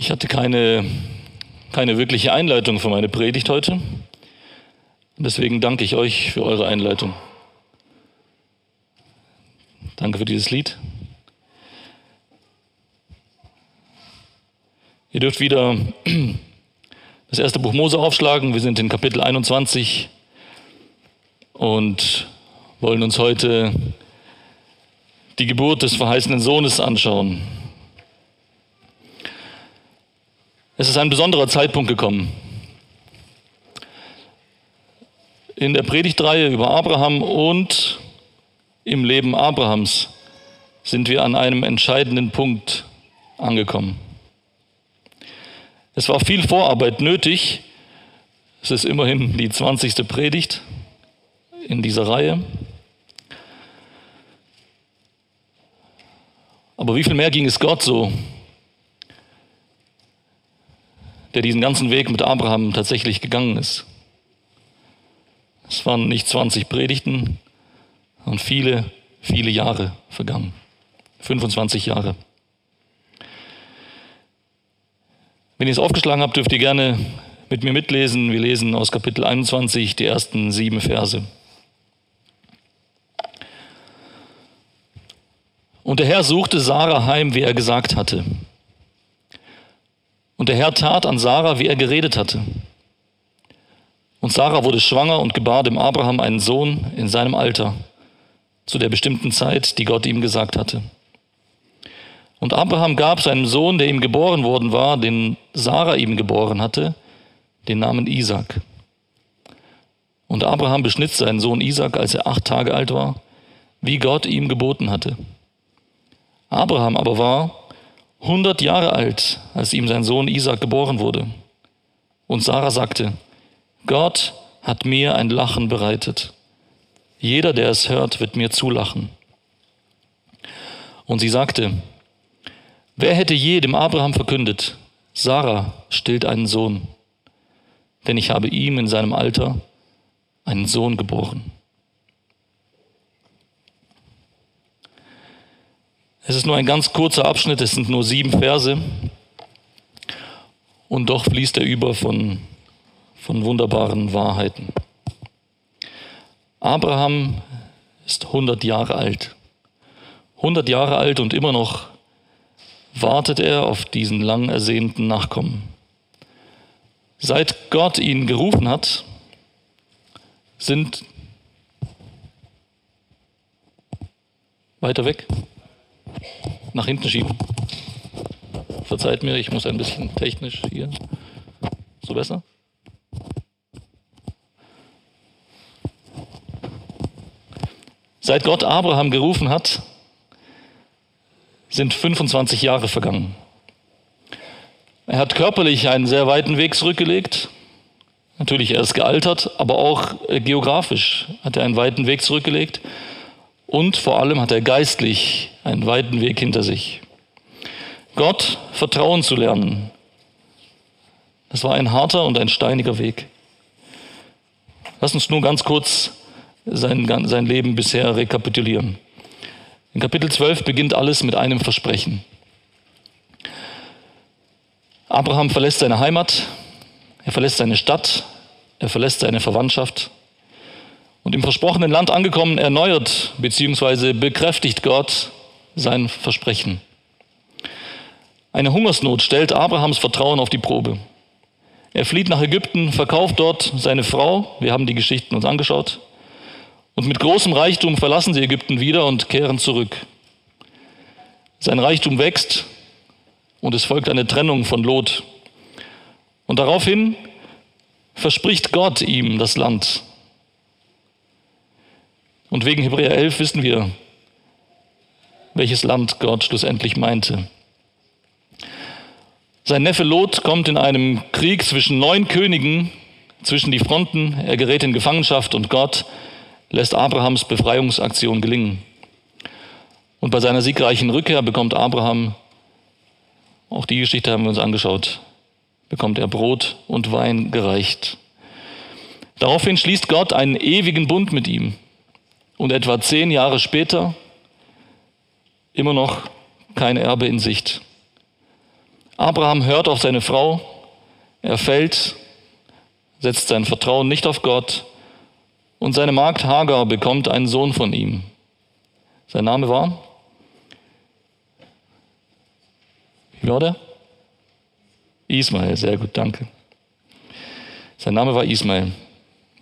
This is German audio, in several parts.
Ich hatte keine, keine wirkliche Einleitung für meine Predigt heute. Deswegen danke ich euch für eure Einleitung. Danke für dieses Lied. Ihr dürft wieder das erste Buch Mose aufschlagen. Wir sind in Kapitel 21 und wollen uns heute die Geburt des verheißenen Sohnes anschauen. Es ist ein besonderer Zeitpunkt gekommen. In der Predigtreihe über Abraham und im Leben Abrahams sind wir an einem entscheidenden Punkt angekommen. Es war viel Vorarbeit nötig. Es ist immerhin die 20. Predigt in dieser Reihe. Aber wie viel mehr ging es Gott so, der diesen ganzen Weg mit Abraham tatsächlich gegangen ist. Es waren nicht 20 Predigten und viele, viele Jahre vergangen. 25 Jahre. Wenn ihr es aufgeschlagen habt, dürft ihr gerne mit mir mitlesen. Wir lesen aus Kapitel 21 die ersten sieben Verse. Und der Herr suchte Sarah heim, wie er gesagt hatte. Und der Herr tat an Sarah, wie er geredet hatte. Und Sarah wurde schwanger und gebar dem Abraham einen Sohn in seinem Alter, zu der bestimmten Zeit, die Gott ihm gesagt hatte. Und Abraham gab seinem Sohn, der ihm geboren worden war, den Sarah ihm geboren hatte, den Namen Isaac. Und Abraham beschnitt seinen Sohn Isaac, als er acht Tage alt war, wie Gott ihm geboten hatte. Abraham aber war 100 Jahre alt, als ihm sein Sohn Isaac geboren wurde. Und Sarah sagte, Gott hat mir ein Lachen bereitet. Jeder, der es hört, wird mir zulachen. Und sie sagte, wer hätte je dem Abraham verkündet, Sarah stillt einen Sohn, denn ich habe ihm in seinem Alter einen Sohn geboren. Es ist nur ein ganz kurzer Abschnitt, es sind nur sieben Verse. Und doch fließt er über von, von wunderbaren Wahrheiten. Abraham ist 100 Jahre alt. 100 Jahre alt und immer noch wartet er auf diesen lang ersehnten Nachkommen. Seit Gott ihn gerufen hat, sind weiter weg nach hinten schieben. Verzeiht mir, ich muss ein bisschen technisch hier. So besser? Seit Gott Abraham gerufen hat, sind 25 Jahre vergangen. Er hat körperlich einen sehr weiten Weg zurückgelegt. Natürlich, er ist gealtert, aber auch äh, geografisch hat er einen weiten Weg zurückgelegt. Und vor allem hat er geistlich einen weiten Weg hinter sich. Gott vertrauen zu lernen, das war ein harter und ein steiniger Weg. Lass uns nur ganz kurz sein, sein Leben bisher rekapitulieren. In Kapitel 12 beginnt alles mit einem Versprechen. Abraham verlässt seine Heimat, er verlässt seine Stadt, er verlässt seine Verwandtschaft und im versprochenen Land angekommen, erneuert bzw. bekräftigt Gott sein Versprechen. Eine Hungersnot stellt Abrahams Vertrauen auf die Probe. Er flieht nach Ägypten, verkauft dort seine Frau, wir haben die Geschichten uns angeschaut, und mit großem Reichtum verlassen sie Ägypten wieder und kehren zurück. Sein Reichtum wächst und es folgt eine Trennung von Lot. Und daraufhin verspricht Gott ihm das Land. Und wegen Hebräer 11 wissen wir, welches Land Gott schlussendlich meinte. Sein Neffe Lot kommt in einem Krieg zwischen neun Königen, zwischen die Fronten, er gerät in Gefangenschaft und Gott lässt Abrahams Befreiungsaktion gelingen. Und bei seiner siegreichen Rückkehr bekommt Abraham, auch die Geschichte haben wir uns angeschaut, bekommt er Brot und Wein gereicht. Daraufhin schließt Gott einen ewigen Bund mit ihm. Und etwa zehn Jahre später immer noch kein Erbe in Sicht. Abraham hört auf seine Frau, er fällt, setzt sein Vertrauen nicht auf Gott und seine Magd Hagar bekommt einen Sohn von ihm. Sein Name war? Wie war der? Ismael, sehr gut, danke. Sein Name war Ismael,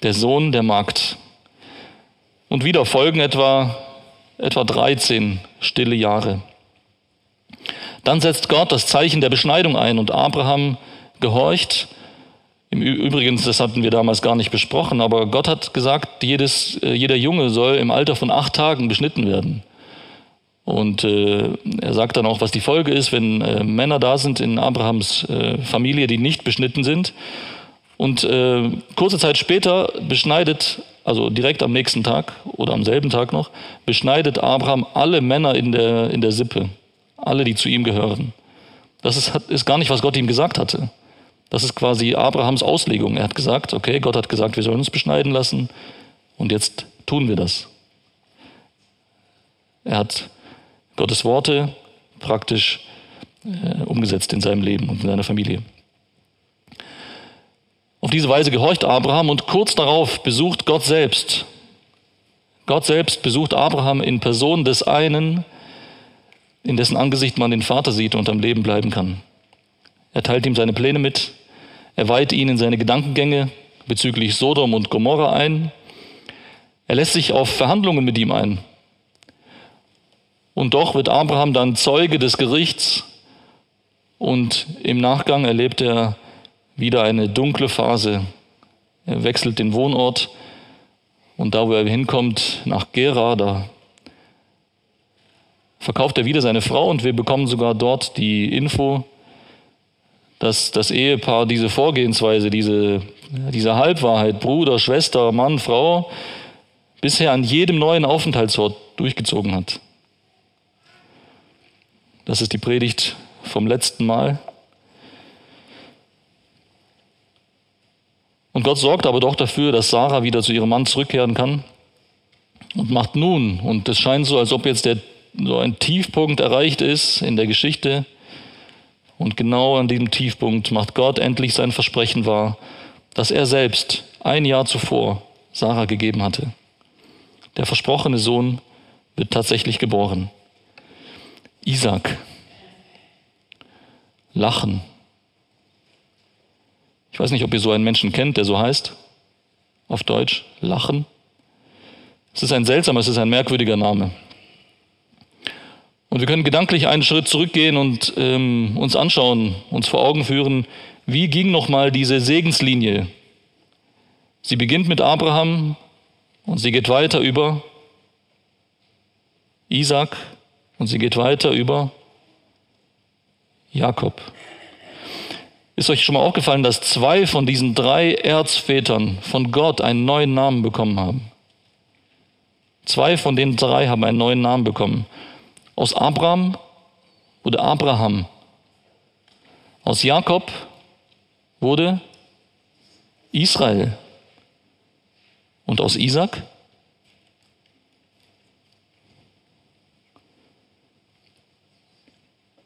der Sohn der Magd. Und wieder folgen etwa, etwa 13 stille Jahre. Dann setzt Gott das Zeichen der Beschneidung ein und Abraham gehorcht. Im Übrigen, das hatten wir damals gar nicht besprochen, aber Gott hat gesagt, jedes, äh, jeder Junge soll im Alter von acht Tagen beschnitten werden. Und äh, er sagt dann auch, was die Folge ist, wenn äh, Männer da sind in Abrahams äh, Familie, die nicht beschnitten sind. Und äh, kurze Zeit später beschneidet, also direkt am nächsten Tag oder am selben Tag noch, beschneidet Abraham alle Männer in der, in der Sippe alle, die zu ihm gehören. Das ist, ist gar nicht, was Gott ihm gesagt hatte. Das ist quasi Abrahams Auslegung. Er hat gesagt, okay, Gott hat gesagt, wir sollen uns beschneiden lassen und jetzt tun wir das. Er hat Gottes Worte praktisch äh, umgesetzt in seinem Leben und in seiner Familie. Auf diese Weise gehorcht Abraham und kurz darauf besucht Gott selbst. Gott selbst besucht Abraham in Person des einen, in dessen Angesicht man den Vater sieht und am Leben bleiben kann. Er teilt ihm seine Pläne mit, er weiht ihn in seine Gedankengänge bezüglich Sodom und Gomorra ein, er lässt sich auf Verhandlungen mit ihm ein. Und doch wird Abraham dann Zeuge des Gerichts und im Nachgang erlebt er wieder eine dunkle Phase. Er wechselt den Wohnort und da, wo er hinkommt, nach Gera, da verkauft er wieder seine Frau und wir bekommen sogar dort die Info, dass das Ehepaar diese Vorgehensweise, diese, diese Halbwahrheit, Bruder, Schwester, Mann, Frau, bisher an jedem neuen Aufenthaltsort durchgezogen hat. Das ist die Predigt vom letzten Mal. Und Gott sorgt aber doch dafür, dass Sarah wieder zu ihrem Mann zurückkehren kann und macht nun, und es scheint so, als ob jetzt der so ein Tiefpunkt erreicht ist in der Geschichte. Und genau an diesem Tiefpunkt macht Gott endlich sein Versprechen wahr, das er selbst ein Jahr zuvor Sarah gegeben hatte. Der versprochene Sohn wird tatsächlich geboren. Isaac. Lachen. Ich weiß nicht, ob ihr so einen Menschen kennt, der so heißt. Auf Deutsch. Lachen. Es ist ein seltsamer, es ist ein merkwürdiger Name. Und wir können gedanklich einen Schritt zurückgehen und ähm, uns anschauen, uns vor Augen führen, wie ging nochmal diese Segenslinie. Sie beginnt mit Abraham und sie geht weiter über Isaac und sie geht weiter über Jakob. Ist euch schon mal aufgefallen, dass zwei von diesen drei Erzvätern von Gott einen neuen Namen bekommen haben? Zwei von den drei haben einen neuen Namen bekommen. Aus Abraham wurde Abraham. Aus Jakob wurde Israel. Und aus Isaac?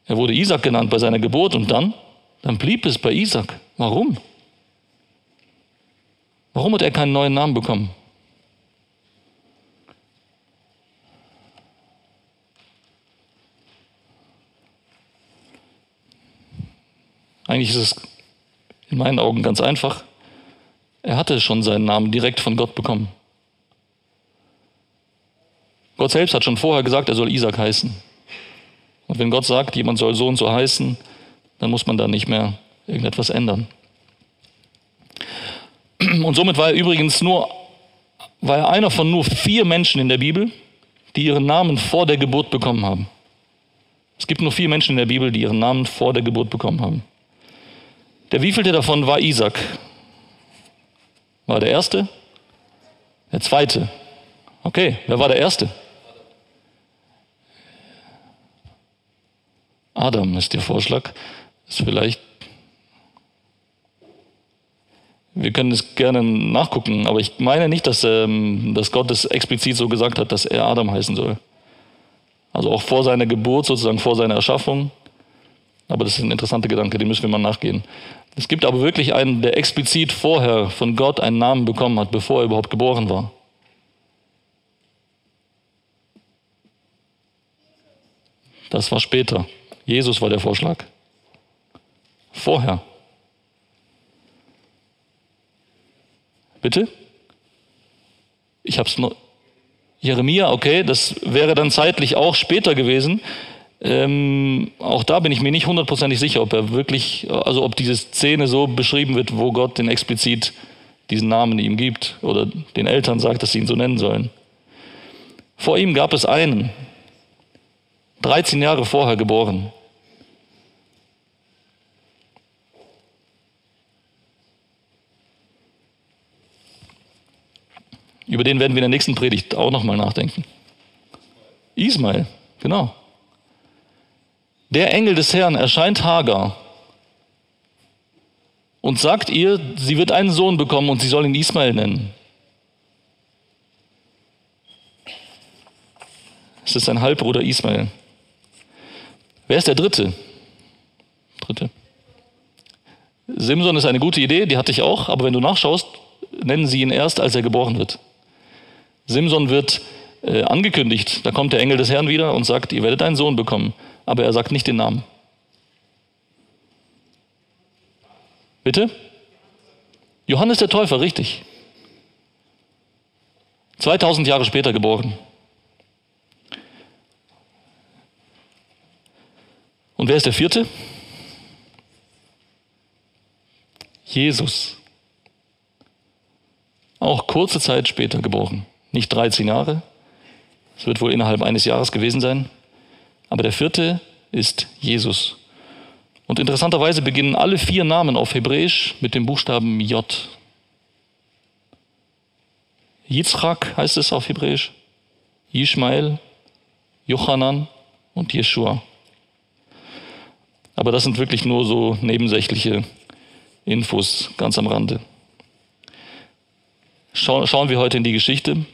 Er wurde Isaac genannt bei seiner Geburt und dann, dann blieb es bei Isaac. Warum? Warum hat er keinen neuen Namen bekommen? Eigentlich ist es in meinen Augen ganz einfach. Er hatte schon seinen Namen direkt von Gott bekommen. Gott selbst hat schon vorher gesagt, er soll Isaac heißen. Und wenn Gott sagt, jemand soll so und so heißen, dann muss man da nicht mehr irgendetwas ändern. Und somit war er übrigens nur, war er einer von nur vier Menschen in der Bibel, die ihren Namen vor der Geburt bekommen haben. Es gibt nur vier Menschen in der Bibel, die ihren Namen vor der Geburt bekommen haben. Der wievielte davon war Isaac? War der erste? Der zweite? Okay, wer war der erste? Adam ist der Vorschlag. Ist vielleicht. Wir können es gerne nachgucken, aber ich meine nicht, dass, ähm, dass Gott es explizit so gesagt hat, dass er Adam heißen soll. Also auch vor seiner Geburt, sozusagen vor seiner Erschaffung, Aber das ist ein interessanter Gedanke, dem müssen wir mal nachgehen. Es gibt aber wirklich einen, der explizit vorher von Gott einen Namen bekommen hat, bevor er überhaupt geboren war. Das war später. Jesus war der Vorschlag. Vorher. Bitte? Ich habe es nur. Jeremia, okay, das wäre dann zeitlich auch später gewesen. Ähm, auch da bin ich mir nicht hundertprozentig sicher, ob er wirklich, also ob diese Szene so beschrieben wird, wo Gott den explizit diesen Namen ihm gibt oder den Eltern sagt, dass sie ihn so nennen sollen. Vor ihm gab es einen, 13 Jahre vorher geboren. Über den werden wir in der nächsten Predigt auch nochmal nachdenken. Ismael, genau. Der Engel des Herrn erscheint Hagar und sagt ihr, sie wird einen Sohn bekommen und sie soll ihn Ismael nennen. Es ist sein Halbbruder Ismael. Wer ist der Dritte? Dritte. Simson ist eine gute Idee, die hatte ich auch, aber wenn du nachschaust, nennen sie ihn erst, als er geboren wird. Simson wird äh, angekündigt. Da kommt der Engel des Herrn wieder und sagt, ihr werdet einen Sohn bekommen. Aber er sagt nicht den Namen. Bitte? Johannes der Täufer, richtig. 2000 Jahre später geboren. Und wer ist der vierte? Jesus. Auch kurze Zeit später geboren nicht 13 Jahre. Es wird wohl innerhalb eines Jahres gewesen sein. Aber der vierte ist Jesus. Und interessanterweise beginnen alle vier Namen auf Hebräisch mit dem Buchstaben J. Yitzchak heißt es auf Hebräisch, Ishmael, Jochanan und Jeshua. Aber das sind wirklich nur so nebensächliche Infos ganz am Rande. Schauen wir heute in die Geschichte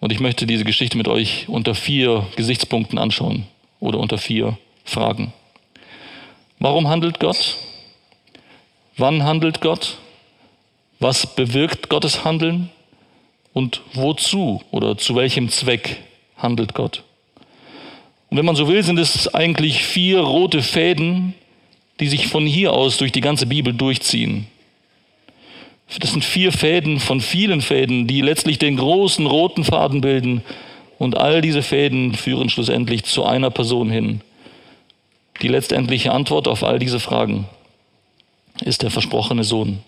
und ich möchte diese Geschichte mit euch unter vier Gesichtspunkten anschauen oder unter vier Fragen. Warum handelt Gott? Wann handelt Gott? Was bewirkt Gottes Handeln? Und wozu oder zu welchem Zweck handelt Gott? Und wenn man so will, sind es eigentlich vier rote Fäden, die sich von hier aus durch die ganze Bibel durchziehen. Das sind vier Fäden von vielen Fäden, die letztlich den großen roten Faden bilden. Und all diese Fäden führen schlussendlich zu einer Person hin. Die letztendliche Antwort auf all diese Fragen ist der versprochene Sohn.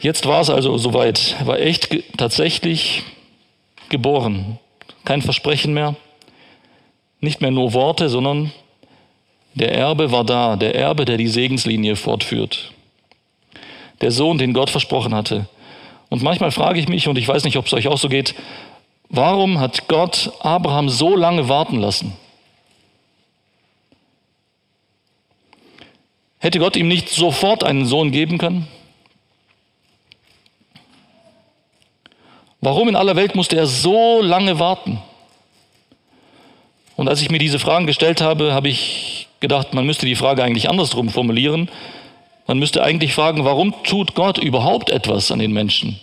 Jetzt war es also soweit. Er war echt tatsächlich geboren. Kein Versprechen mehr. Nicht mehr nur Worte, sondern der Erbe war da. Der Erbe, der die Segenslinie fortführt der Sohn, den Gott versprochen hatte. Und manchmal frage ich mich, und ich weiß nicht, ob es euch auch so geht, warum hat Gott Abraham so lange warten lassen? Hätte Gott ihm nicht sofort einen Sohn geben können? Warum in aller Welt musste er so lange warten? Und als ich mir diese Fragen gestellt habe, habe ich gedacht, man müsste die Frage eigentlich andersrum formulieren. Man müsste eigentlich fragen, warum tut Gott überhaupt etwas an den Menschen?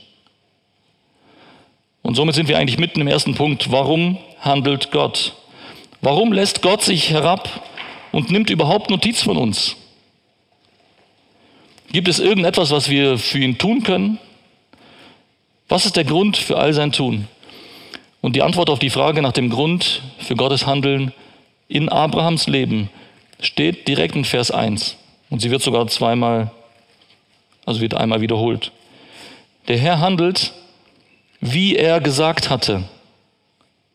Und somit sind wir eigentlich mitten im ersten Punkt. Warum handelt Gott? Warum lässt Gott sich herab und nimmt überhaupt Notiz von uns? Gibt es irgendetwas, was wir für ihn tun können? Was ist der Grund für all sein Tun? Und die Antwort auf die Frage nach dem Grund für Gottes Handeln in Abrahams Leben steht direkt in Vers 1. Und sie wird sogar zweimal, also wird einmal wiederholt. Der Herr handelt, wie er gesagt hatte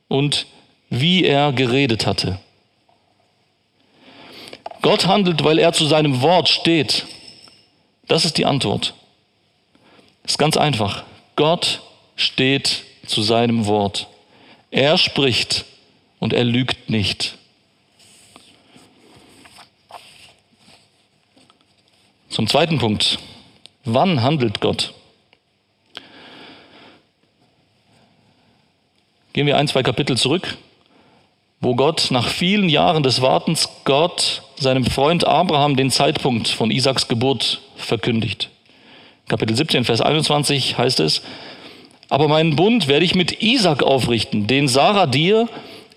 und wie er geredet hatte. Gott handelt, weil er zu seinem Wort steht. Das ist die Antwort. Ist ganz einfach. Gott steht zu seinem Wort. Er spricht und er lügt nicht. Zum zweiten Punkt. Wann handelt Gott? Gehen wir ein, zwei Kapitel zurück. wo Gott nach vielen Jahren des Wartens Gott seinem Freund Abraham den Zeitpunkt von Isaaks Geburt verkündigt. Kapitel 17, Vers 21 heißt es, aber meinen Bund werde ich mit Isaak aufrichten, den Sarah dir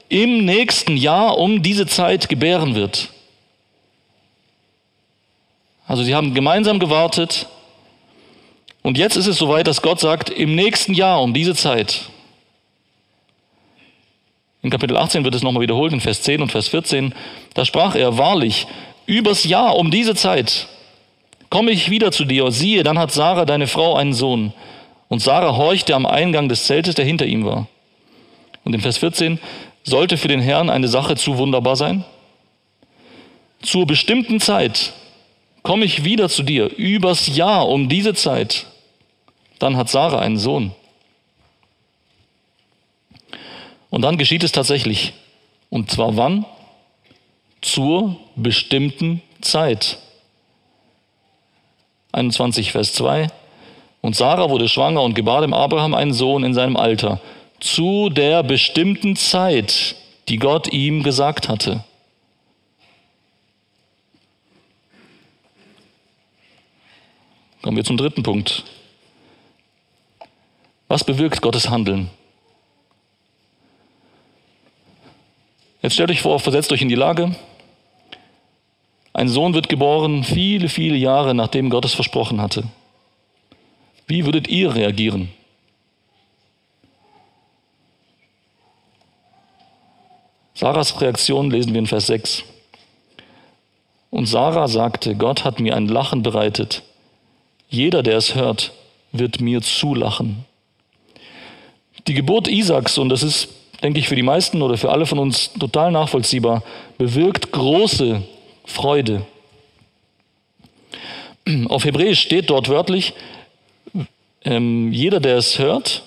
im nächsten Jahr um diese Zeit gebären wird. Also sie haben gemeinsam gewartet und jetzt ist es soweit, dass Gott sagt, im nächsten Jahr um diese Zeit. In Kapitel 18 wird es nochmal wiederholt, in Vers 10 und Vers 14. Da sprach er, wahrlich, übers Jahr um diese Zeit komme ich wieder zu dir. Siehe, dann hat Sarah, deine Frau, einen Sohn. Und Sarah horchte am Eingang des Zeltes, der hinter ihm war. Und in Vers 14, sollte für den Herrn eine Sache zu wunderbar sein? Zur bestimmten Zeit komme ich wieder zu dir, übers Jahr um diese Zeit. Dann hat Sarah einen Sohn. Und dann geschieht es tatsächlich. Und zwar wann? Zur bestimmten Zeit. 21, Vers 2. Und Sarah wurde schwanger und gebar dem Abraham einen Sohn in seinem Alter, zu der bestimmten Zeit, die Gott ihm gesagt hatte. Kommen wir zum dritten Punkt. Was bewirkt Gottes Handeln? Jetzt stellt euch vor, versetzt euch in die Lage. Ein Sohn wird geboren, viele, viele Jahre nachdem Gott es versprochen hatte. Wie würdet ihr reagieren? Sarahs Reaktion lesen wir in Vers 6. Und Sarah sagte, Gott hat mir ein Lachen bereitet. Jeder, der es hört, wird mir zulachen. Die Geburt Isaaks, und das ist, denke ich, für die meisten oder für alle von uns total nachvollziehbar, bewirkt große Freude. Auf Hebräisch steht dort wörtlich, ähm, jeder, der es hört,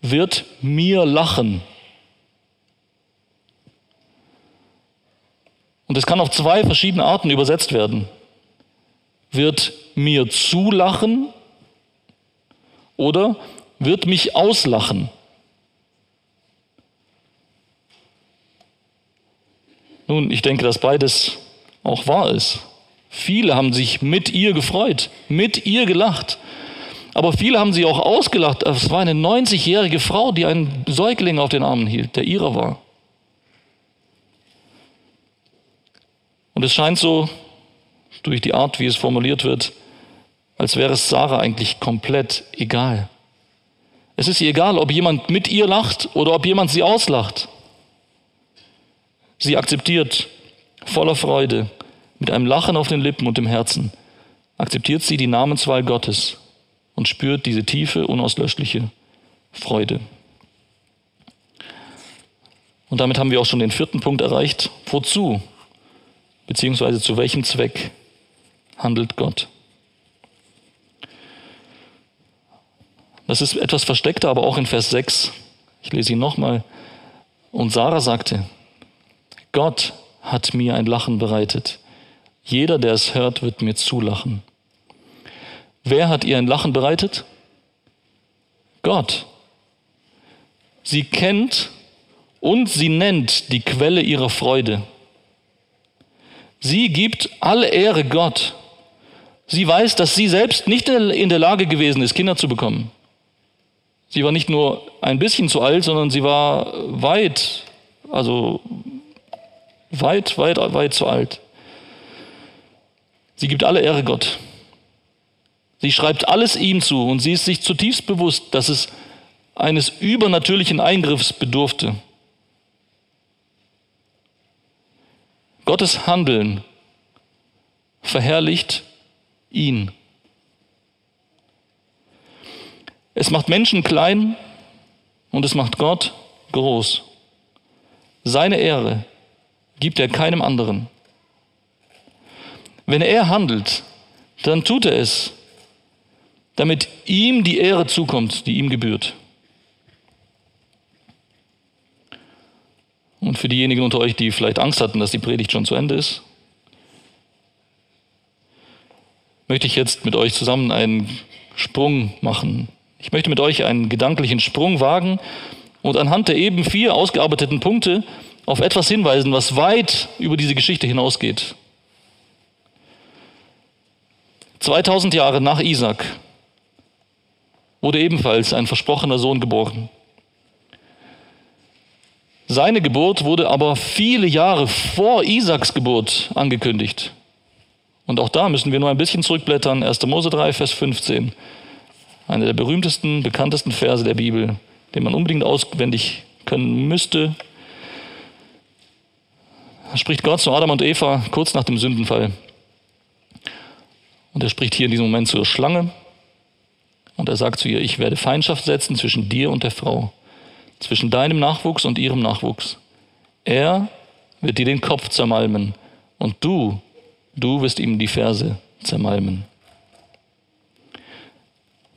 wird mir lachen. Und es kann auf zwei verschiedene Arten übersetzt werden. Wird mir zulachen oder wird mich auslachen. Nun, ich denke, dass beides auch wahr ist. Viele haben sich mit ihr gefreut, mit ihr gelacht. Aber viele haben sie auch ausgelacht. Es war eine 90-jährige Frau, die einen Säugling auf den Armen hielt, der ihrer war. Und es scheint so, durch die Art, wie es formuliert wird, als wäre es Sarah eigentlich komplett egal. Es ist ihr egal, ob jemand mit ihr lacht oder ob jemand sie auslacht. Sie akzeptiert voller Freude, mit einem Lachen auf den Lippen und im Herzen, akzeptiert sie die Namenswahl Gottes und spürt diese tiefe, unauslöschliche Freude. Und damit haben wir auch schon den vierten Punkt erreicht. Wozu, beziehungsweise zu welchem Zweck handelt Gott? Das ist etwas versteckter, aber auch in Vers 6. Ich lese ihn nochmal. Und Sarah sagte, Gott hat mir ein Lachen bereitet. Jeder, der es hört, wird mir zulachen. Wer hat ihr ein Lachen bereitet? Gott. Sie kennt und sie nennt die Quelle ihrer Freude. Sie gibt alle Ehre Gott. Sie weiß, dass sie selbst nicht in der Lage gewesen ist, Kinder zu bekommen. Sie war nicht nur ein bisschen zu alt, sondern sie war weit, also weit, weit, weit zu alt. Sie gibt alle Ehre Gott. Sie schreibt alles ihm zu und sie ist sich zutiefst bewusst, dass es eines übernatürlichen Eingriffs bedurfte. Gottes Handeln verherrlicht ihn. Es macht Menschen klein und es macht Gott groß. Seine Ehre gibt er keinem anderen. Wenn er handelt, dann tut er es damit ihm die Ehre zukommt, die ihm gebührt. Und für diejenigen unter euch, die vielleicht Angst hatten, dass die Predigt schon zu Ende ist, möchte ich jetzt mit euch zusammen einen Sprung machen. Ich möchte mit euch einen gedanklichen Sprung wagen und anhand der eben vier ausgearbeiteten Punkte auf etwas hinweisen, was weit über diese Geschichte hinausgeht. 2000 Jahre nach Isaac wurde ebenfalls ein versprochener Sohn geboren. Seine Geburt wurde aber viele Jahre vor Isaaks Geburt angekündigt. Und auch da müssen wir nur ein bisschen zurückblättern. 1. Mose 3, Vers 15. Einer der berühmtesten, bekanntesten Verse der Bibel, den man unbedingt auswendig können müsste. Da spricht Gott zu Adam und Eva kurz nach dem Sündenfall. Und er spricht hier in diesem Moment zur Schlange. Und er sagt zu ihr, ich werde Feindschaft setzen zwischen dir und der Frau zwischen deinem Nachwuchs und ihrem Nachwuchs. Er wird dir den Kopf zermalmen und du, du wirst ihm die Ferse zermalmen.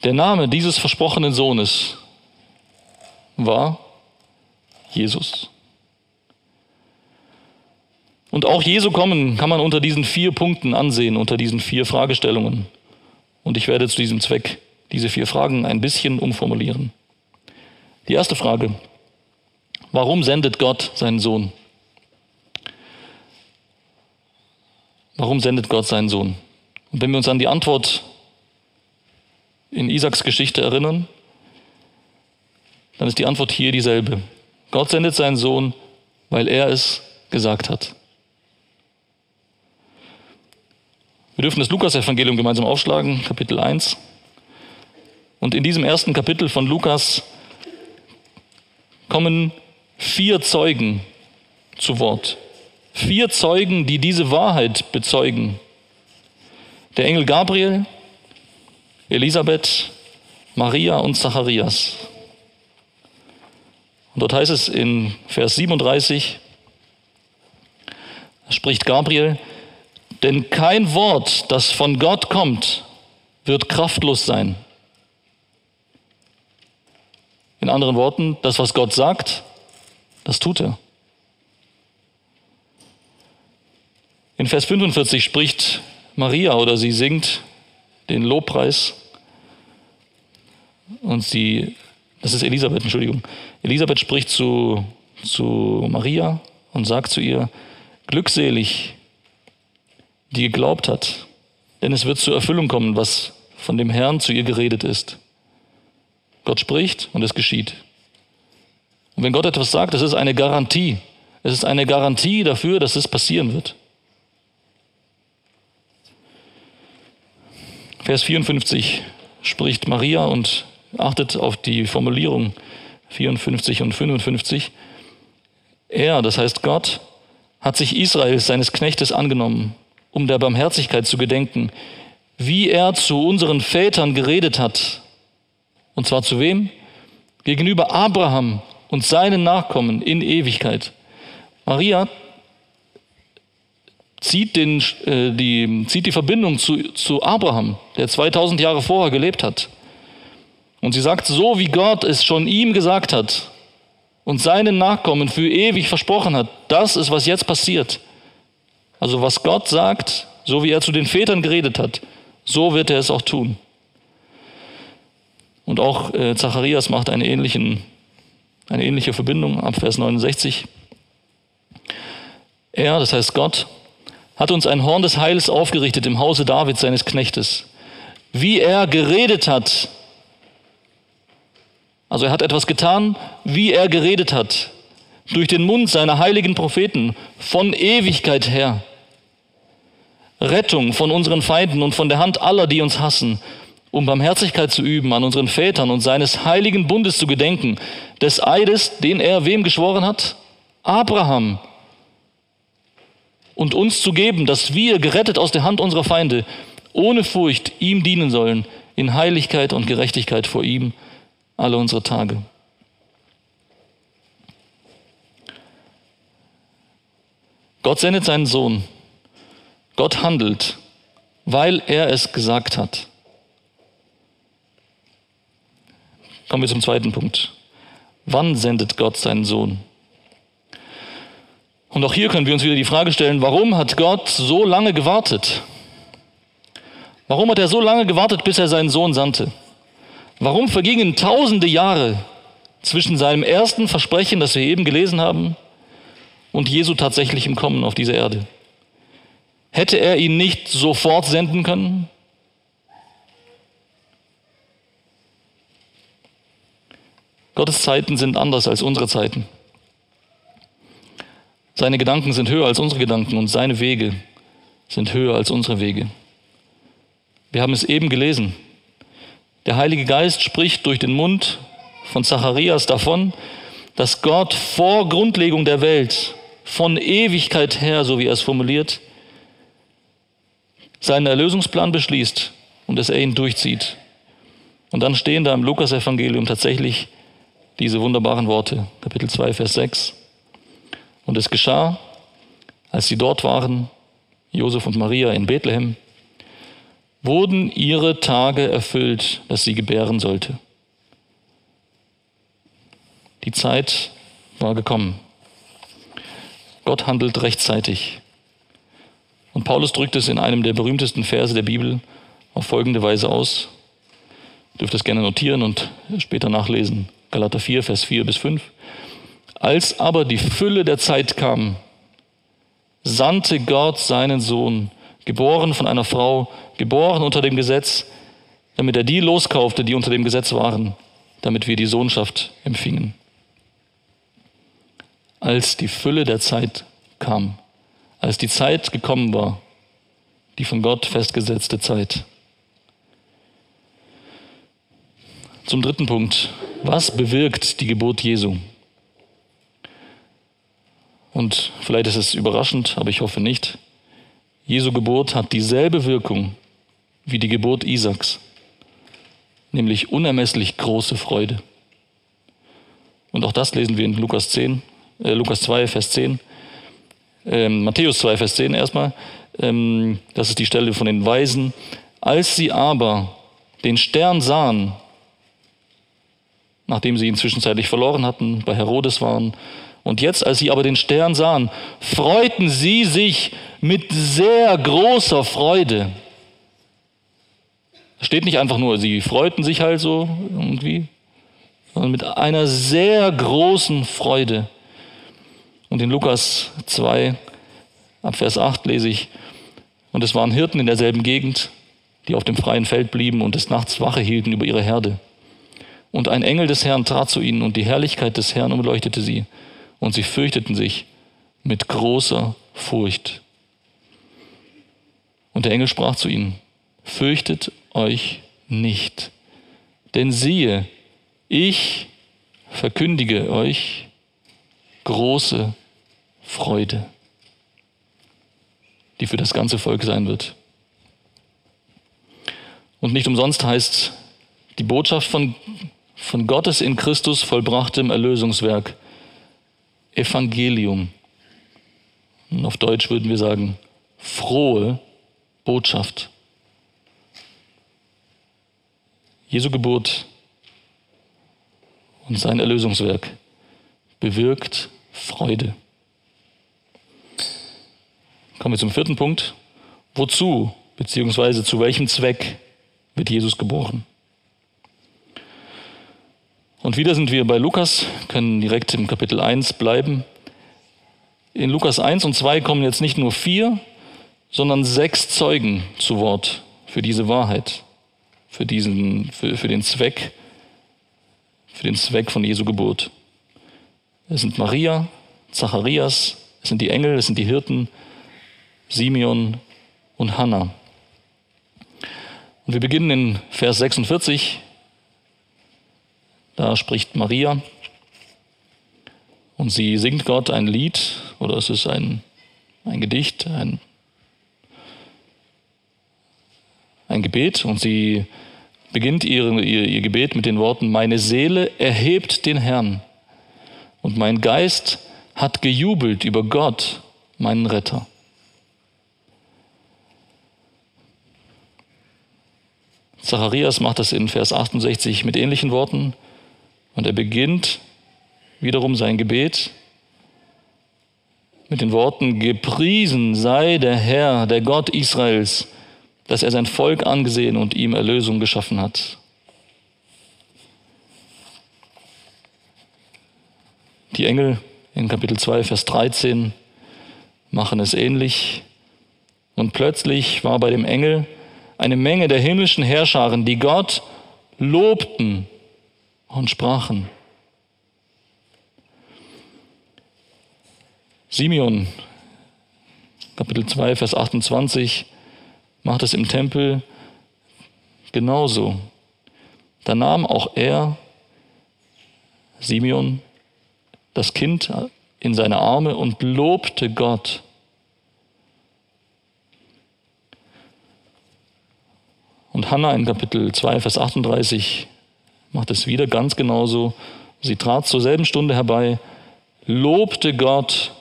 Der Name dieses versprochenen Sohnes war Jesus. Und auch Jesu kommen kann man unter diesen vier Punkten ansehen, unter diesen vier Fragestellungen. Und ich werde zu diesem Zweck diese vier Fragen ein bisschen umformulieren. Die erste Frage. Warum sendet Gott seinen Sohn? Warum sendet Gott seinen Sohn? Und wenn wir uns an die Antwort in Isaaks Geschichte erinnern, dann ist die Antwort hier dieselbe. Gott sendet seinen Sohn, weil er es gesagt hat. Wir dürfen das Lukas-Evangelium gemeinsam aufschlagen, Kapitel 1. Und in diesem ersten Kapitel von Lukas kommen vier Zeugen zu Wort. Vier Zeugen, die diese Wahrheit bezeugen. Der Engel Gabriel, Elisabeth, Maria und Zacharias. Und dort heißt es in Vers 37, spricht Gabriel, denn kein Wort, das von Gott kommt, wird kraftlos sein. In anderen Worten, das, was Gott sagt, das tut er. In Vers 45 spricht Maria oder sie singt den Lobpreis und sie, das ist Elisabeth, Entschuldigung. Elisabeth spricht zu, zu Maria und sagt zu ihr, glückselig, die geglaubt hat, denn es wird zur Erfüllung kommen, was von dem Herrn zu ihr geredet ist. Gott spricht und es geschieht. Und wenn Gott etwas sagt, das ist eine Garantie. Es ist eine Garantie dafür, dass es passieren wird. Vers 54 spricht Maria und achtet auf die Formulierung 54 und 55. Er, das heißt Gott, hat sich Israels, seines Knechtes, angenommen, um der Barmherzigkeit zu gedenken, wie er zu unseren Vätern geredet hat und zwar zu wem? Gegenüber Abraham und seinen Nachkommen in Ewigkeit. Maria zieht, den, äh, die, zieht die Verbindung zu, zu Abraham, der 2000 Jahre vorher gelebt hat. Und sie sagt, so wie Gott es schon ihm gesagt hat und seinen Nachkommen für ewig versprochen hat, das ist, was jetzt passiert. Also was Gott sagt, so wie er zu den Vätern geredet hat, so wird er es auch tun. Und auch äh, Zacharias macht eine, eine ähnliche Verbindung ab Vers 69. Er, das heißt Gott, hat uns ein Horn des Heils aufgerichtet im Hause Davids, seines Knechtes. Wie er geredet hat, also er hat etwas getan, wie er geredet hat, durch den Mund seiner heiligen Propheten von Ewigkeit her. Rettung von unseren Feinden und von der Hand aller, die uns hassen, um Barmherzigkeit zu üben an unseren Vätern und seines heiligen Bundes zu gedenken, des Eides, den er wem geschworen hat? Abraham. Und uns zu geben, dass wir, gerettet aus der Hand unserer Feinde, ohne Furcht ihm dienen sollen, in Heiligkeit und Gerechtigkeit vor ihm alle unsere Tage. Gott sendet seinen Sohn. Gott handelt, weil er es gesagt hat. Kommen wir zum zweiten Punkt. Wann sendet Gott seinen Sohn? Und auch hier können wir uns wieder die Frage stellen, warum hat Gott so lange gewartet? Warum hat er so lange gewartet, bis er seinen Sohn sandte? Warum vergingen tausende Jahre zwischen seinem ersten Versprechen, das wir eben gelesen haben, und Jesu tatsächlichem Kommen auf diese Erde. Hätte er ihn nicht sofort senden können? Gottes Zeiten sind anders als unsere Zeiten. Seine Gedanken sind höher als unsere Gedanken und seine Wege sind höher als unsere Wege. Wir haben es eben gelesen. Der Heilige Geist spricht durch den Mund von Zacharias davon, dass Gott vor Grundlegung der Welt, von Ewigkeit her, so wie er es formuliert, seinen Erlösungsplan beschließt und dass er ihn durchzieht. Und dann stehen da im Lukas-Evangelium tatsächlich diese wunderbaren Worte, Kapitel 2, Vers 6. Und es geschah, als sie dort waren, Josef und Maria in Bethlehem, wurden ihre Tage erfüllt, dass sie gebären sollte. Die Zeit war gekommen. Gott handelt rechtzeitig. Und Paulus drückt es in einem der berühmtesten Verse der Bibel auf folgende Weise aus. Ihr dürft es gerne notieren und später nachlesen. Galater 4, Vers 4 bis 5. Als aber die Fülle der Zeit kam, sandte Gott seinen Sohn, geboren von einer Frau, geboren unter dem Gesetz, damit er die loskaufte, die unter dem Gesetz waren, damit wir die Sohnschaft empfingen. Als die Fülle der Zeit kam, als die Zeit gekommen war, die von Gott festgesetzte Zeit. Zum dritten Punkt. Was bewirkt die Geburt Jesu? Und vielleicht ist es überraschend, aber ich hoffe nicht. Jesu Geburt hat dieselbe Wirkung wie die Geburt Isaaks, nämlich unermesslich große Freude. Und auch das lesen wir in Lukas 10, äh, Lukas 2, Vers 10. Ähm, Matthäus 2, Vers 10 erstmal. Ähm, das ist die Stelle von den Weisen. Als sie aber den Stern sahen, nachdem sie ihn zwischenzeitlich verloren hatten, bei Herodes waren, und jetzt, als sie aber den Stern sahen, freuten sie sich mit sehr großer Freude. Steht nicht einfach nur, sie freuten sich halt so irgendwie, sondern mit einer sehr großen Freude. Und in Lukas 2, ab Vers 8 lese ich, und es waren Hirten in derselben Gegend, die auf dem freien Feld blieben und des Nachts Wache hielten über ihre Herde. Und ein Engel des Herrn trat zu ihnen und die Herrlichkeit des Herrn umleuchtete sie und sie fürchteten sich mit großer Furcht. Und der Engel sprach zu ihnen, fürchtet euch nicht, denn siehe, ich verkündige euch große Freude, die für das ganze Volk sein wird. Und nicht umsonst heißt die Botschaft von, von Gottes in Christus vollbrachtem Erlösungswerk Evangelium. Und auf Deutsch würden wir sagen, frohe Botschaft. Jesu Geburt und sein Erlösungswerk bewirkt Freude. Kommen wir zum vierten Punkt. Wozu bzw. zu welchem Zweck wird Jesus geboren? Und wieder sind wir bei Lukas, können direkt im Kapitel 1 bleiben. In Lukas 1 und 2 kommen jetzt nicht nur vier, sondern sechs Zeugen zu Wort für diese Wahrheit, für, diesen, für, für den Zweck, für den Zweck von Jesu Geburt. Es sind Maria, Zacharias, es sind die Engel, es sind die Hirten, Simeon und Hannah. Und wir beginnen in Vers 46 da spricht Maria und sie singt Gott ein Lied oder es ist ein, ein Gedicht, ein, ein Gebet und sie beginnt ihre, ihr, ihr Gebet mit den Worten, meine Seele erhebt den Herrn und mein Geist hat gejubelt über Gott, meinen Retter. Zacharias macht das in Vers 68 mit ähnlichen Worten. Und er beginnt wiederum sein Gebet mit den Worten, gepriesen sei der Herr, der Gott Israels, dass er sein Volk angesehen und ihm Erlösung geschaffen hat. Die Engel in Kapitel 2, Vers 13 machen es ähnlich. Und plötzlich war bei dem Engel eine Menge der himmlischen Herrscharen, die Gott lobten und sprachen. Simeon, Kapitel 2, Vers 28, macht es im Tempel genauso. Da nahm auch er, Simeon, das Kind in seine Arme und lobte Gott. Und Hannah in Kapitel 2, Vers 38 macht es wieder ganz genauso. Sie trat zur selben Stunde herbei, lobte Gott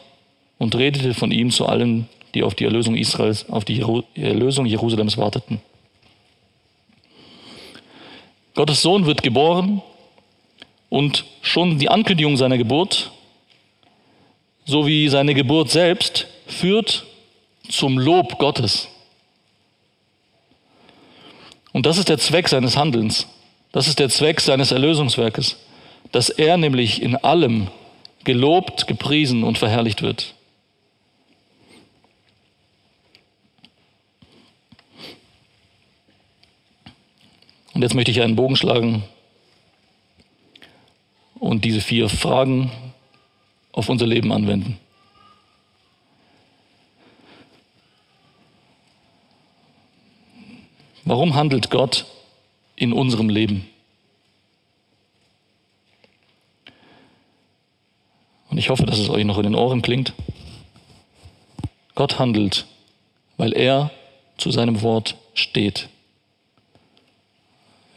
und redete von ihm zu allen, die auf die Erlösung Israels, auf die Erlösung Jerusalems warteten. Gottes Sohn wird geboren und schon die Ankündigung seiner Geburt sowie seine Geburt selbst führt zum Lob Gottes. Und das ist der Zweck seines Handelns. Das ist der Zweck seines Erlösungswerkes, dass er nämlich in allem gelobt, gepriesen und verherrlicht wird. Und jetzt möchte ich einen Bogen schlagen und diese vier Fragen auf unser Leben anwenden. Warum handelt Gott in unserem Leben? Und ich hoffe, dass es euch noch in den Ohren klingt. Gott handelt, weil er zu seinem Wort steht.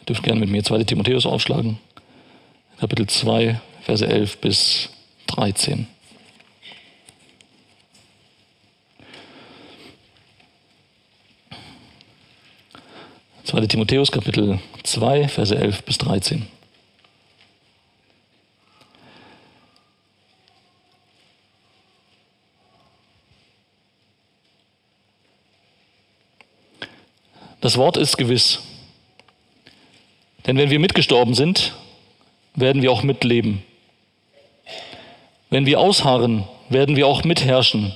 Ihr dürft gerne mit mir 2 Timotheus aufschlagen, Kapitel 2, Verse 11 bis 13. Zweite Timotheus Kapitel 2, Verse 11 bis 13. Das Wort ist gewiss. Denn wenn wir mitgestorben sind, werden wir auch mitleben. Wenn wir ausharren, werden wir auch mitherrschen.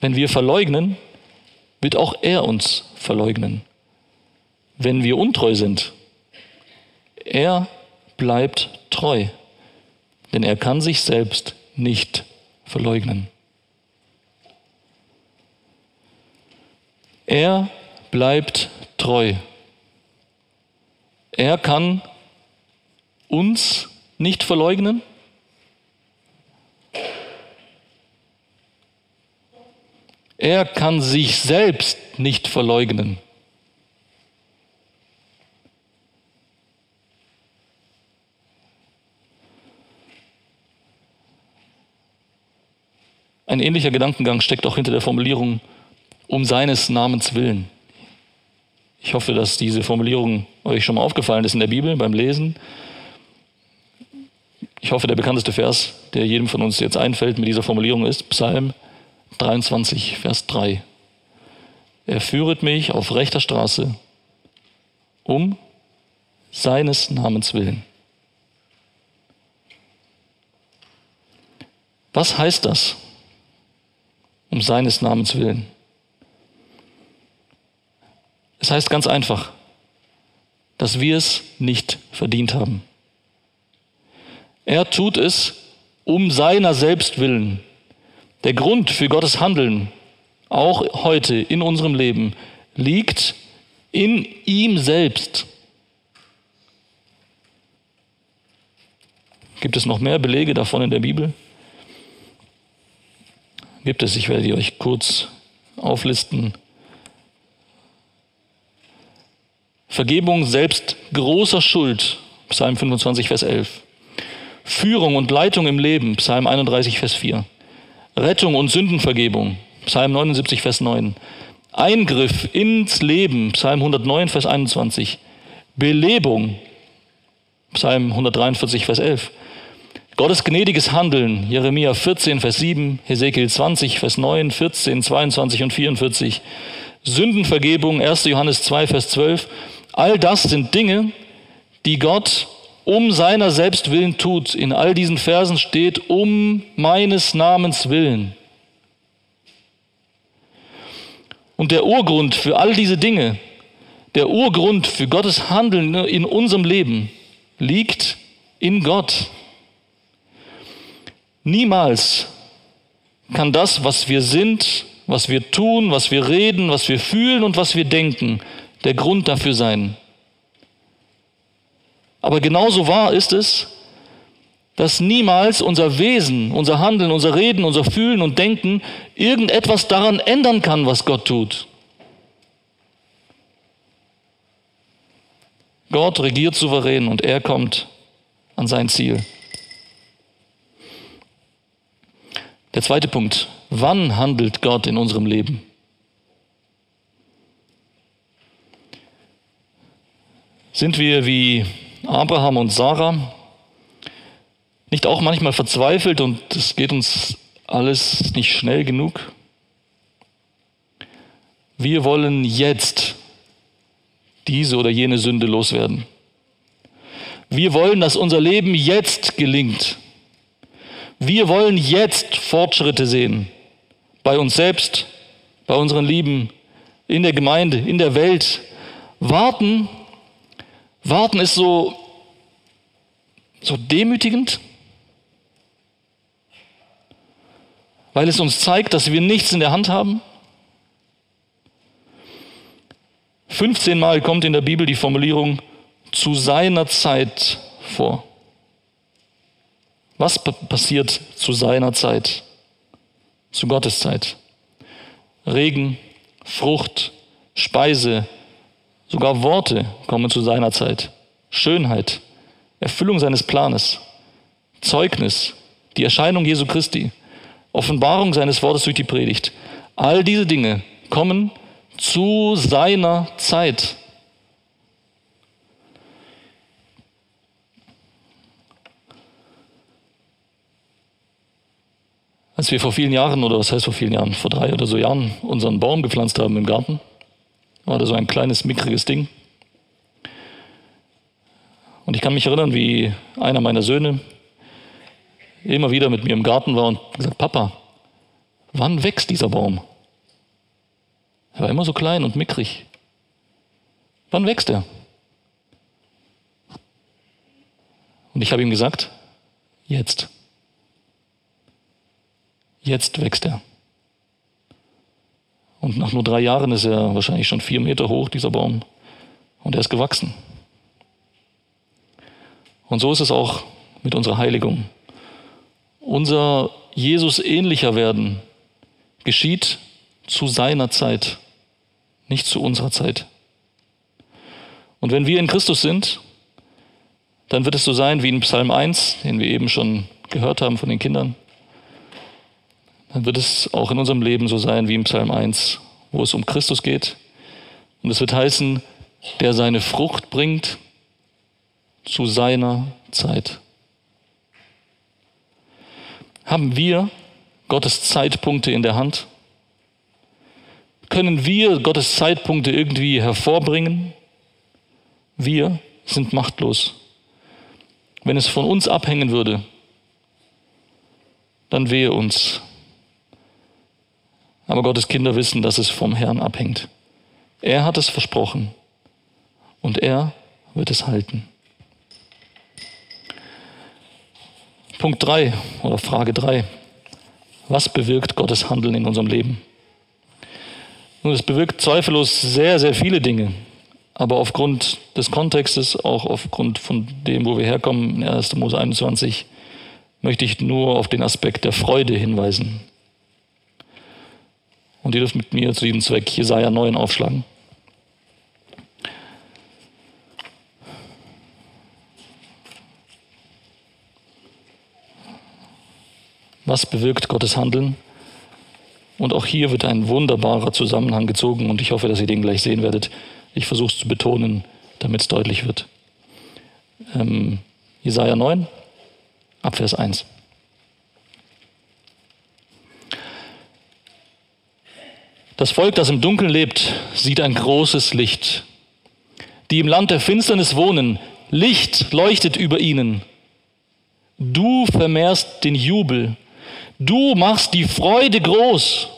Wenn wir verleugnen, wird auch er uns verleugnen. Wenn wir untreu sind, er bleibt treu, denn er kann sich selbst nicht verleugnen. Er bleibt treu. Er kann uns nicht verleugnen Er kann sich selbst nicht verleugnen. Ein ähnlicher Gedankengang steckt auch hinter der Formulierung um seines Namens willen. Ich hoffe, dass diese Formulierung euch schon mal aufgefallen ist in der Bibel beim Lesen. Ich hoffe, der bekannteste Vers, der jedem von uns jetzt einfällt mit dieser Formulierung ist Psalm 23, Vers 3. Er führet mich auf rechter Straße um seines Namens willen. Was heißt das? Um seines Namens willen. Es heißt ganz einfach, dass wir es nicht verdient haben. Er tut es um seiner selbst willen. Der Grund für Gottes Handeln, auch heute in unserem Leben, liegt in ihm selbst. Gibt es noch mehr Belege davon in der Bibel? Gibt es, ich werde die euch kurz auflisten. Vergebung selbst großer Schuld, Psalm 25, Vers 11. Führung und Leitung im Leben, Psalm 31, Vers 4. Rettung und Sündenvergebung, Psalm 79, Vers 9. Eingriff ins Leben, Psalm 109, Vers 21. Belebung, Psalm 143, Vers 11. Gottes gnädiges Handeln, Jeremia 14, Vers 7, Hesekiel 20, Vers 9, 14, 22 und 44. Sündenvergebung, 1. Johannes 2, Vers 12. All das sind Dinge, die Gott um seiner selbst willen tut. In all diesen Versen steht, um meines Namens willen. Und der Urgrund für all diese Dinge, der Urgrund für Gottes Handeln in unserem Leben liegt in Gott. Niemals kann das, was wir sind, was wir tun, was wir reden, was wir fühlen und was wir denken, der Grund dafür sein. Aber genauso wahr ist es, dass niemals unser Wesen, unser Handeln, unser Reden, unser Fühlen und Denken irgendetwas daran ändern kann, was Gott tut. Gott regiert souverän und er kommt an sein Ziel. Der zweite Punkt. Wann handelt Gott in unserem Leben? Sind wir wie Abraham und Sarah nicht auch manchmal verzweifelt und es geht uns alles nicht schnell genug? Wir wollen jetzt diese oder jene Sünde loswerden. Wir wollen, dass unser Leben jetzt gelingt. Wir wollen jetzt Fortschritte sehen. Bei uns selbst, bei unseren Lieben, in der Gemeinde, in der Welt. Warten, warten ist so, so demütigend, weil es uns zeigt, dass wir nichts in der Hand haben. 15 Mal kommt in der Bibel die Formulierung zu seiner Zeit vor. Was passiert zu seiner Zeit? Zu Gottes Zeit. Regen, Frucht, Speise, sogar Worte kommen zu seiner Zeit. Schönheit, Erfüllung seines Planes, Zeugnis, die Erscheinung Jesu Christi, Offenbarung seines Wortes durch die Predigt. All diese Dinge kommen zu seiner Zeit. Als wir vor vielen Jahren, oder was heißt vor vielen Jahren, vor drei oder so Jahren unseren Baum gepflanzt haben im Garten, war da so ein kleines, mickriges Ding. Und ich kann mich erinnern, wie einer meiner Söhne immer wieder mit mir im Garten war und gesagt, Papa, wann wächst dieser Baum? Er war immer so klein und mickrig. Wann wächst er? Und ich habe ihm gesagt, jetzt. Jetzt wächst er. Und nach nur drei Jahren ist er wahrscheinlich schon vier Meter hoch, dieser Baum. Und er ist gewachsen. Und so ist es auch mit unserer Heiligung. Unser Jesus ähnlicher werden geschieht zu seiner Zeit, nicht zu unserer Zeit. Und wenn wir in Christus sind, dann wird es so sein wie in Psalm 1, den wir eben schon gehört haben von den Kindern dann wird es auch in unserem Leben so sein wie im Psalm 1, wo es um Christus geht. Und es wird heißen, der seine Frucht bringt zu seiner Zeit. Haben wir Gottes Zeitpunkte in der Hand? Können wir Gottes Zeitpunkte irgendwie hervorbringen? Wir sind machtlos. Wenn es von uns abhängen würde, dann wehe uns. Aber Gottes Kinder wissen, dass es vom Herrn abhängt. Er hat es versprochen und er wird es halten. Punkt 3 oder Frage 3. Was bewirkt Gottes Handeln in unserem Leben? Nun, es bewirkt zweifellos sehr, sehr viele Dinge. Aber aufgrund des Kontextes, auch aufgrund von dem, wo wir herkommen, in 1. Mose 21, möchte ich nur auf den Aspekt der Freude hinweisen. Und ihr dürft mit mir zu diesem Zweck Jesaja 9 aufschlagen. Was bewirkt Gottes Handeln? Und auch hier wird ein wunderbarer Zusammenhang gezogen und ich hoffe, dass ihr den gleich sehen werdet. Ich versuche es zu betonen, damit es deutlich wird. Ähm, Jesaja 9, Abvers 1. Das Volk, das im Dunkeln lebt, sieht ein großes Licht. Die im Land der Finsternis wohnen, Licht leuchtet über ihnen. Du vermehrst den Jubel. Du machst die Freude groß.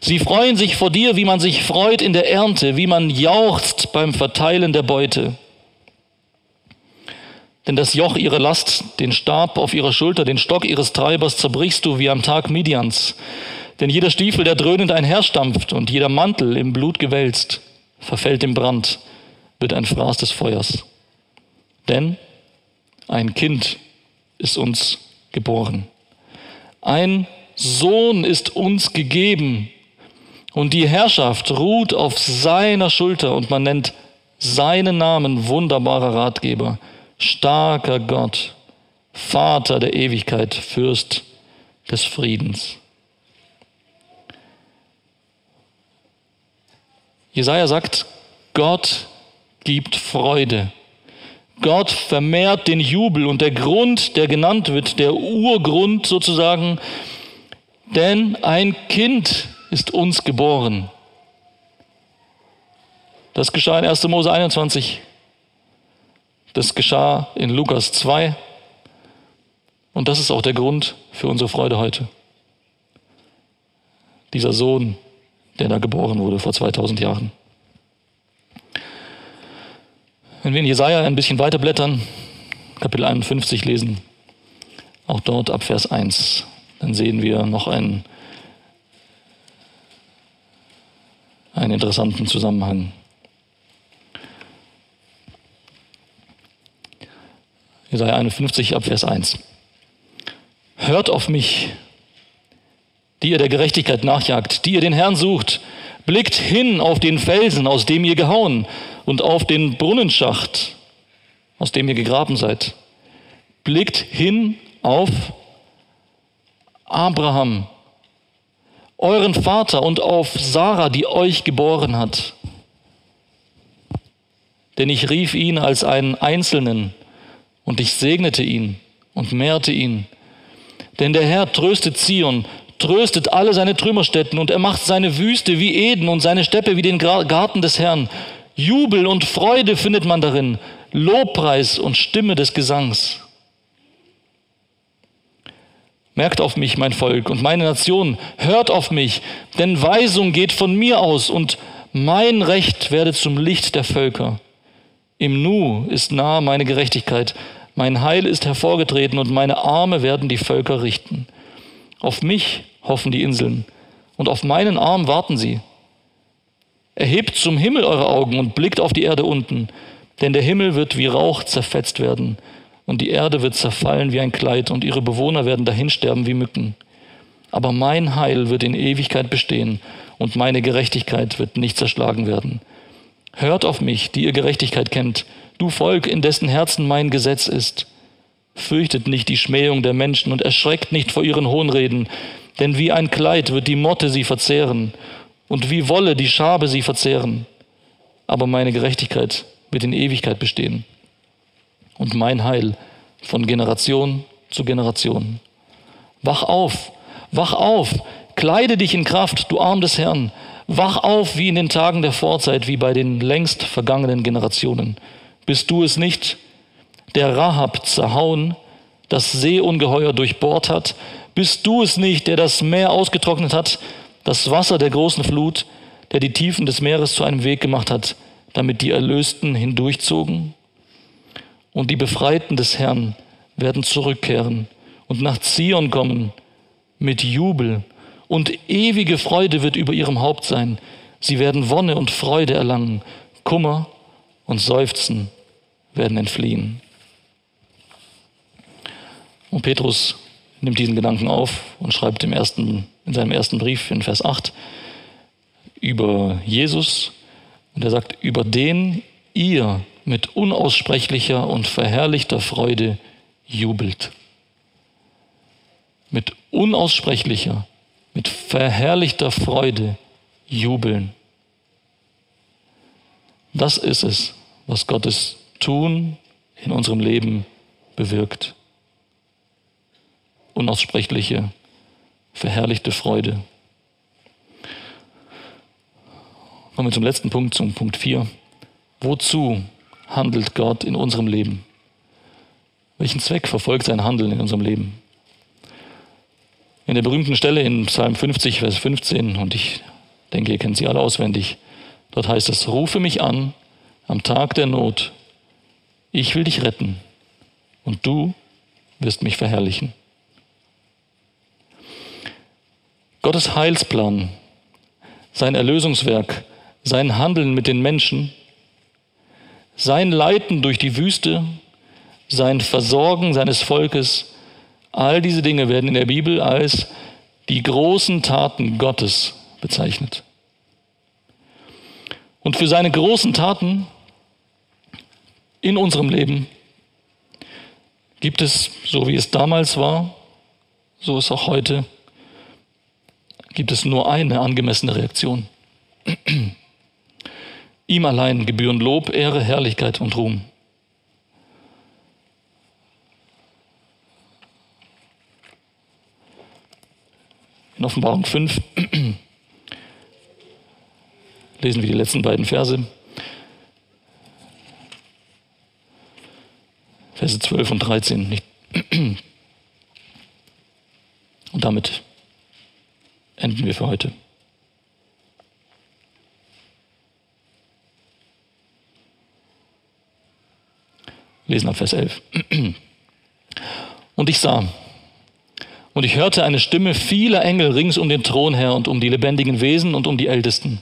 Sie freuen sich vor dir, wie man sich freut in der Ernte, wie man jauchzt beim Verteilen der Beute. Denn das Joch ihrer Last, den Stab auf ihrer Schulter, den Stock ihres Treibers zerbrichst du wie am Tag Midians. Denn jeder Stiefel, der dröhnend einherstampft und jeder Mantel im Blut gewälzt, verfällt im Brand, wird ein Fraß des Feuers. Denn ein Kind ist uns geboren. Ein Sohn ist uns gegeben und die Herrschaft ruht auf seiner Schulter und man nennt seinen Namen wunderbarer Ratgeber, starker Gott, Vater der Ewigkeit, Fürst des Friedens. Jesaja sagt, Gott gibt Freude. Gott vermehrt den Jubel und der Grund, der genannt wird, der Urgrund sozusagen, denn ein Kind ist uns geboren. Das geschah in 1. Mose 21. Das geschah in Lukas 2. Und das ist auch der Grund für unsere Freude heute. Dieser Sohn, der da geboren wurde vor 2000 Jahren. Wenn wir in Jesaja ein bisschen weiter blättern, Kapitel 51 lesen, auch dort ab Vers 1, dann sehen wir noch einen einen interessanten Zusammenhang. Jesaja 51 ab Vers 1. Hört auf mich, die ihr der Gerechtigkeit nachjagt, die ihr den Herrn sucht. Blickt hin auf den Felsen, aus dem ihr gehauen, und auf den Brunnenschacht, aus dem ihr gegraben seid. Blickt hin auf Abraham, euren Vater und auf Sarah, die euch geboren hat. Denn ich rief ihn als einen Einzelnen und ich segnete ihn und mehrte ihn. Denn der Herr tröstet Zion, tröstet alle seine Trümmerstätten und er macht seine Wüste wie Eden und seine Steppe wie den Garten des Herrn. Jubel und Freude findet man darin, Lobpreis und Stimme des Gesangs. Merkt auf mich, mein Volk und meine Nation, hört auf mich, denn Weisung geht von mir aus und mein Recht werde zum Licht der Völker. Im Nu ist nahe meine Gerechtigkeit, mein Heil ist hervorgetreten und meine Arme werden die Völker richten. Auf mich hoffen die Inseln und auf meinen Arm warten sie. Erhebt zum Himmel eure Augen und blickt auf die Erde unten, denn der Himmel wird wie Rauch zerfetzt werden und die Erde wird zerfallen wie ein Kleid und ihre Bewohner werden dahinsterben wie Mücken. Aber mein Heil wird in Ewigkeit bestehen und meine Gerechtigkeit wird nicht zerschlagen werden. Hört auf mich, die ihr Gerechtigkeit kennt, du Volk, in dessen Herzen mein Gesetz ist. Fürchtet nicht die Schmähung der Menschen und erschreckt nicht vor ihren Hohnreden, denn wie ein Kleid wird die Motte sie verzehren und wie Wolle die Schabe sie verzehren. Aber meine Gerechtigkeit wird in Ewigkeit bestehen und mein Heil von Generation zu Generation. Wach auf, wach auf, kleide dich in Kraft, du Arm des Herrn. Wach auf wie in den Tagen der Vorzeit, wie bei den längst vergangenen Generationen. Bist du es nicht, der Rahab zerhauen, das Seeungeheuer durchbohrt hat? Bist du es nicht, der das Meer ausgetrocknet hat, das Wasser der großen Flut, der die Tiefen des Meeres zu einem Weg gemacht hat, damit die Erlösten hindurchzogen? und die Befreiten des Herrn werden zurückkehren und nach Zion kommen mit Jubel und ewige Freude wird über ihrem Haupt sein. Sie werden Wonne und Freude erlangen, Kummer und Seufzen werden entfliehen. Und Petrus nimmt diesen Gedanken auf und schreibt im ersten, in seinem ersten Brief in Vers 8 über Jesus und er sagt, über den ihr mit unaussprechlicher und verherrlichter Freude jubelt. Mit unaussprechlicher, mit verherrlichter Freude jubeln. Das ist es, was Gottes Tun in unserem Leben bewirkt. Unaussprechliche, verherrlichte Freude. Kommen wir zum letzten Punkt, zum Punkt 4. Wozu handelt Gott in unserem Leben? Welchen Zweck verfolgt sein Handeln in unserem Leben? In der berühmten Stelle in Psalm 50, Vers 15, und ich denke, ihr kennt sie alle auswendig, dort heißt es, rufe mich an am Tag der Not, ich will dich retten und du wirst mich verherrlichen. Gottes Heilsplan, sein Erlösungswerk, sein Handeln mit den Menschen, sein Leiten durch die Wüste, sein Versorgen seines Volkes, all diese Dinge werden in der Bibel als die großen Taten Gottes bezeichnet. Und für seine großen Taten in unserem Leben gibt es, so wie es damals war, so ist auch heute, gibt es nur eine angemessene Reaktion. Ihm allein gebühren Lob, Ehre, Herrlichkeit und Ruhm. In Offenbarung 5 lesen wir die letzten beiden Verse. Verse 12 und 13. Und damit enden wir für heute. Lesen ab Vers 11. Und ich sah, und ich hörte eine Stimme vieler Engel rings um den Thron her und um die lebendigen Wesen und um die Ältesten.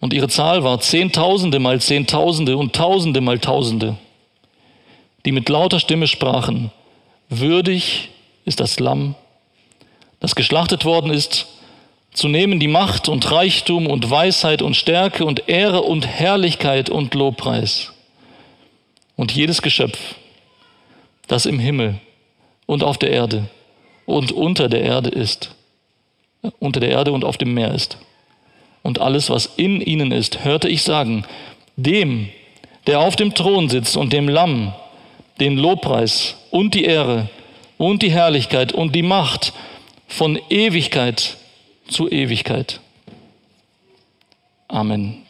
Und ihre Zahl war Zehntausende mal Zehntausende und Tausende mal Tausende, die mit lauter Stimme sprachen, würdig ist das Lamm, das geschlachtet worden ist, zu nehmen die Macht und Reichtum und Weisheit und Stärke und Ehre und Herrlichkeit und Lobpreis. Und jedes Geschöpf, das im Himmel und auf der Erde und unter der Erde ist, unter der Erde und auf dem Meer ist. Und alles, was in ihnen ist, hörte ich sagen, dem, der auf dem Thron sitzt und dem Lamm, den Lobpreis und die Ehre und die Herrlichkeit und die Macht von Ewigkeit zu Ewigkeit. Amen.